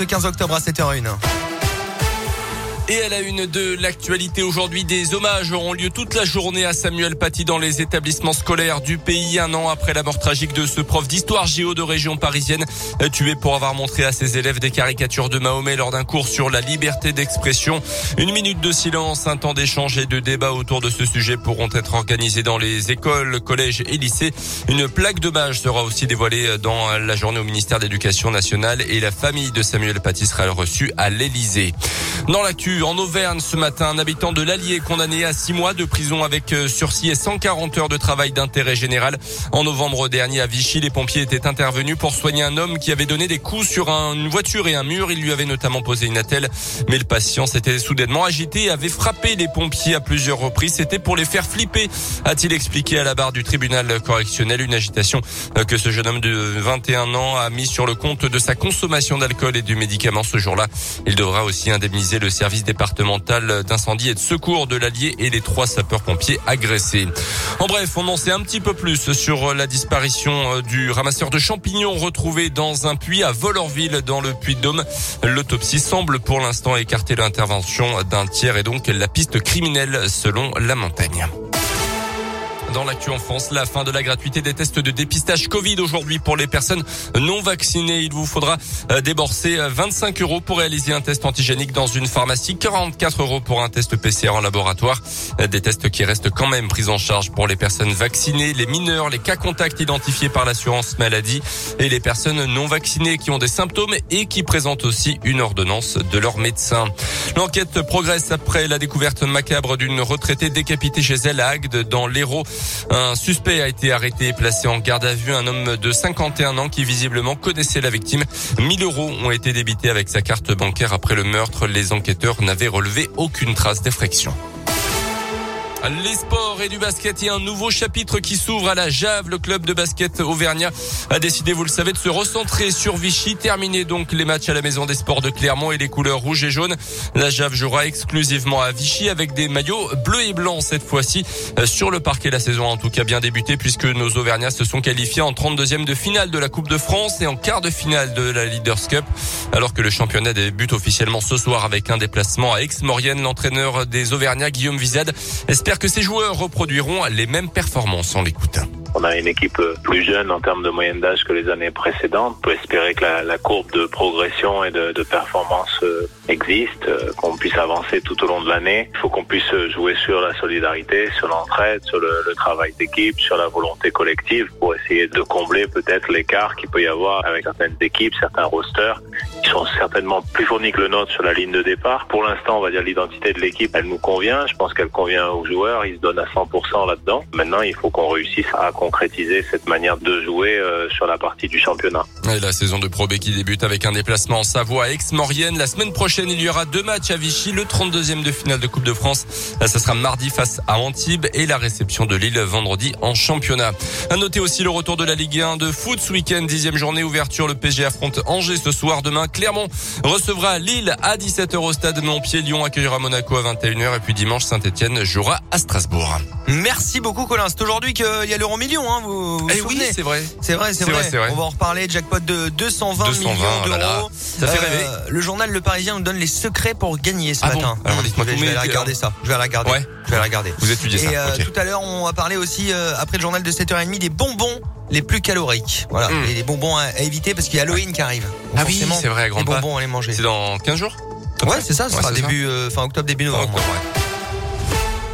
Le 15 octobre à 7h01. Et à la une de l'actualité aujourd'hui, des hommages auront lieu toute la journée à Samuel Paty dans les établissements scolaires du pays, un an après la mort tragique de ce prof d'histoire géo de région parisienne, tué pour avoir montré à ses élèves des caricatures de Mahomet lors d'un cours sur la liberté d'expression. Une minute de silence, un temps d'échange et de débat autour de ce sujet pourront être organisés dans les écoles, collèges et lycées. Une plaque d'hommage sera aussi dévoilée dans la journée au ministère de l'Éducation nationale et la famille de Samuel Paty sera reçue à l'Élysée. Dans l'actu, en Auvergne ce matin, un habitant de l'Allier condamné à six mois de prison avec euh, sursis et 140 heures de travail d'intérêt général. En novembre dernier à Vichy, les pompiers étaient intervenus pour soigner un homme qui avait donné des coups sur une voiture et un mur. Il lui avait notamment posé une attelle, mais le patient s'était soudainement agité et avait frappé les pompiers à plusieurs reprises. C'était pour les faire flipper, a-t-il expliqué à la barre du tribunal correctionnel. Une agitation euh, que ce jeune homme de 21 ans a mis sur le compte de sa consommation d'alcool et du médicament ce jour-là. Il devra aussi indemniser le service départemental d'incendie et de secours de l'Allier et les trois sapeurs-pompiers agressés. En bref, on en sait un petit peu plus sur la disparition euh, du ramasseur de champignons retrouvé dans un puits à Volorville dans le Puy-de-Dôme. L'autopsie semble pour l'instant écarter l'intervention d'un tiers et donc la piste criminelle selon la montagne. Dans l'actu en France, la fin de la gratuité des tests de dépistage Covid aujourd'hui pour les personnes non vaccinées. Il vous faudra euh, débourser 25 euh, euros pour réaliser un test antigénique dans une pharmacie, 44 euros pour un test PCR en laboratoire. Euh, des tests qui restent quand même pris en charge pour les personnes vaccinées, les mineurs, les cas contacts identifiés par l'assurance maladie et les personnes non vaccinées qui ont des symptômes et qui présentent aussi une ordonnance de leur médecin. L'enquête progresse après la découverte macabre d'une retraitée décapitée chez elle à Agde dans l'Hérault. Un suspect a été arrêté et placé en garde à vue. Un homme de 51 ans qui visiblement connaissait la victime. 1000 euros ont été débités avec sa carte bancaire après le meurtre. Les enquêteurs n'avaient relevé aucune trace d'effraction. Les sports et du basket, il y a un nouveau chapitre qui s'ouvre à la Jave. Le club de basket Auvergnat a décidé, vous le savez, de se recentrer sur Vichy. Terminer donc les matchs à la Maison des Sports de Clermont et les couleurs rouges et jaunes. La Jave jouera exclusivement à Vichy avec des maillots bleus et blancs cette fois-ci euh, sur le parquet. La saison en tout cas bien débuté puisque nos Auvergnats se sont qualifiés en 32e de finale de la Coupe de France et en quart de finale de la Leaders Cup. Alors que le championnat débute officiellement ce soir avec un déplacement à Aix-Maurienne, l'entraîneur des Auvergnats, Guillaume Vizade, que ces joueurs reproduiront les mêmes performances. en l'écoute. On a une équipe plus jeune en termes de moyenne d'âge que les années précédentes. On peut espérer que la, courbe de progression et de, de performance euh, existe, euh, qu'on puisse avancer tout au long de l'année. Il faut qu'on puisse jouer sur la solidarité, sur l'entraide, sur le, le travail d'équipe, sur la volonté collective pour essayer de combler peut-être l'écart qu'il peut y avoir avec certaines équipes, certains rosters qui sont certainement plus fournis que le nôtre sur la ligne de départ. Pour l'instant, on va dire l'identité de l'équipe, elle nous convient. Je pense qu'elle convient aux joueurs. Ils se donnent à 100% là-dedans. Maintenant, il faut qu'on réussisse à concrétiser cette manière de jouer euh, sur la partie du championnat. Et la saison de Pro B qui débute avec un déplacement en Savoie à Aix-Maurienne. La semaine prochaine, il y aura deux matchs à Vichy. Le 32e de finale de Coupe de France. Ça sera mardi face à Antibes et la réception de Lille vendredi en championnat. À noter aussi le retour de la Ligue 1 de foot ce week-end. Dixième journée ouverture. Le PSG affronte Angers ce soir. Demain, Clermont recevra Lille à 17h au stade Montpied. Lyon accueillera Monaco à 21h. Et puis dimanche, Saint-Etienne jouera à Strasbourg. Merci beaucoup Colin. C'est aujourd'hui qu'il y a l'euro million. Hein, vous, vous Eh oui, c'est vrai. C'est vrai, c'est vrai. vrai, c'est vrai. On va en reparler. Jackpot de 220, 220, millions d'euros. là, là. Ça fait rêver. Le journal Le Parisien nous donne les secrets pour gagner ce Ah bon matin. Alors, dites-moi je vais, je vais aller regarder ça. Je vais aller regarder. Ouais. Je vais aller regarder. Vous étudiez Et ça. euh, ok. tout à l'heure, on va parler aussi euh, après le journal de 7h30 des bonbons les plus caloriques. Voilà, Mm. et les bonbons à, à éviter parce qu'il y a Halloween qui arrive. Ah oui, c'est vrai, à Les grands pas. bonbons à les manger. C'est dans 15 jours? Ouais, c'est ça, ce Ouais, sera début euh, fin octobre début Fin novembre. octobre, ouais.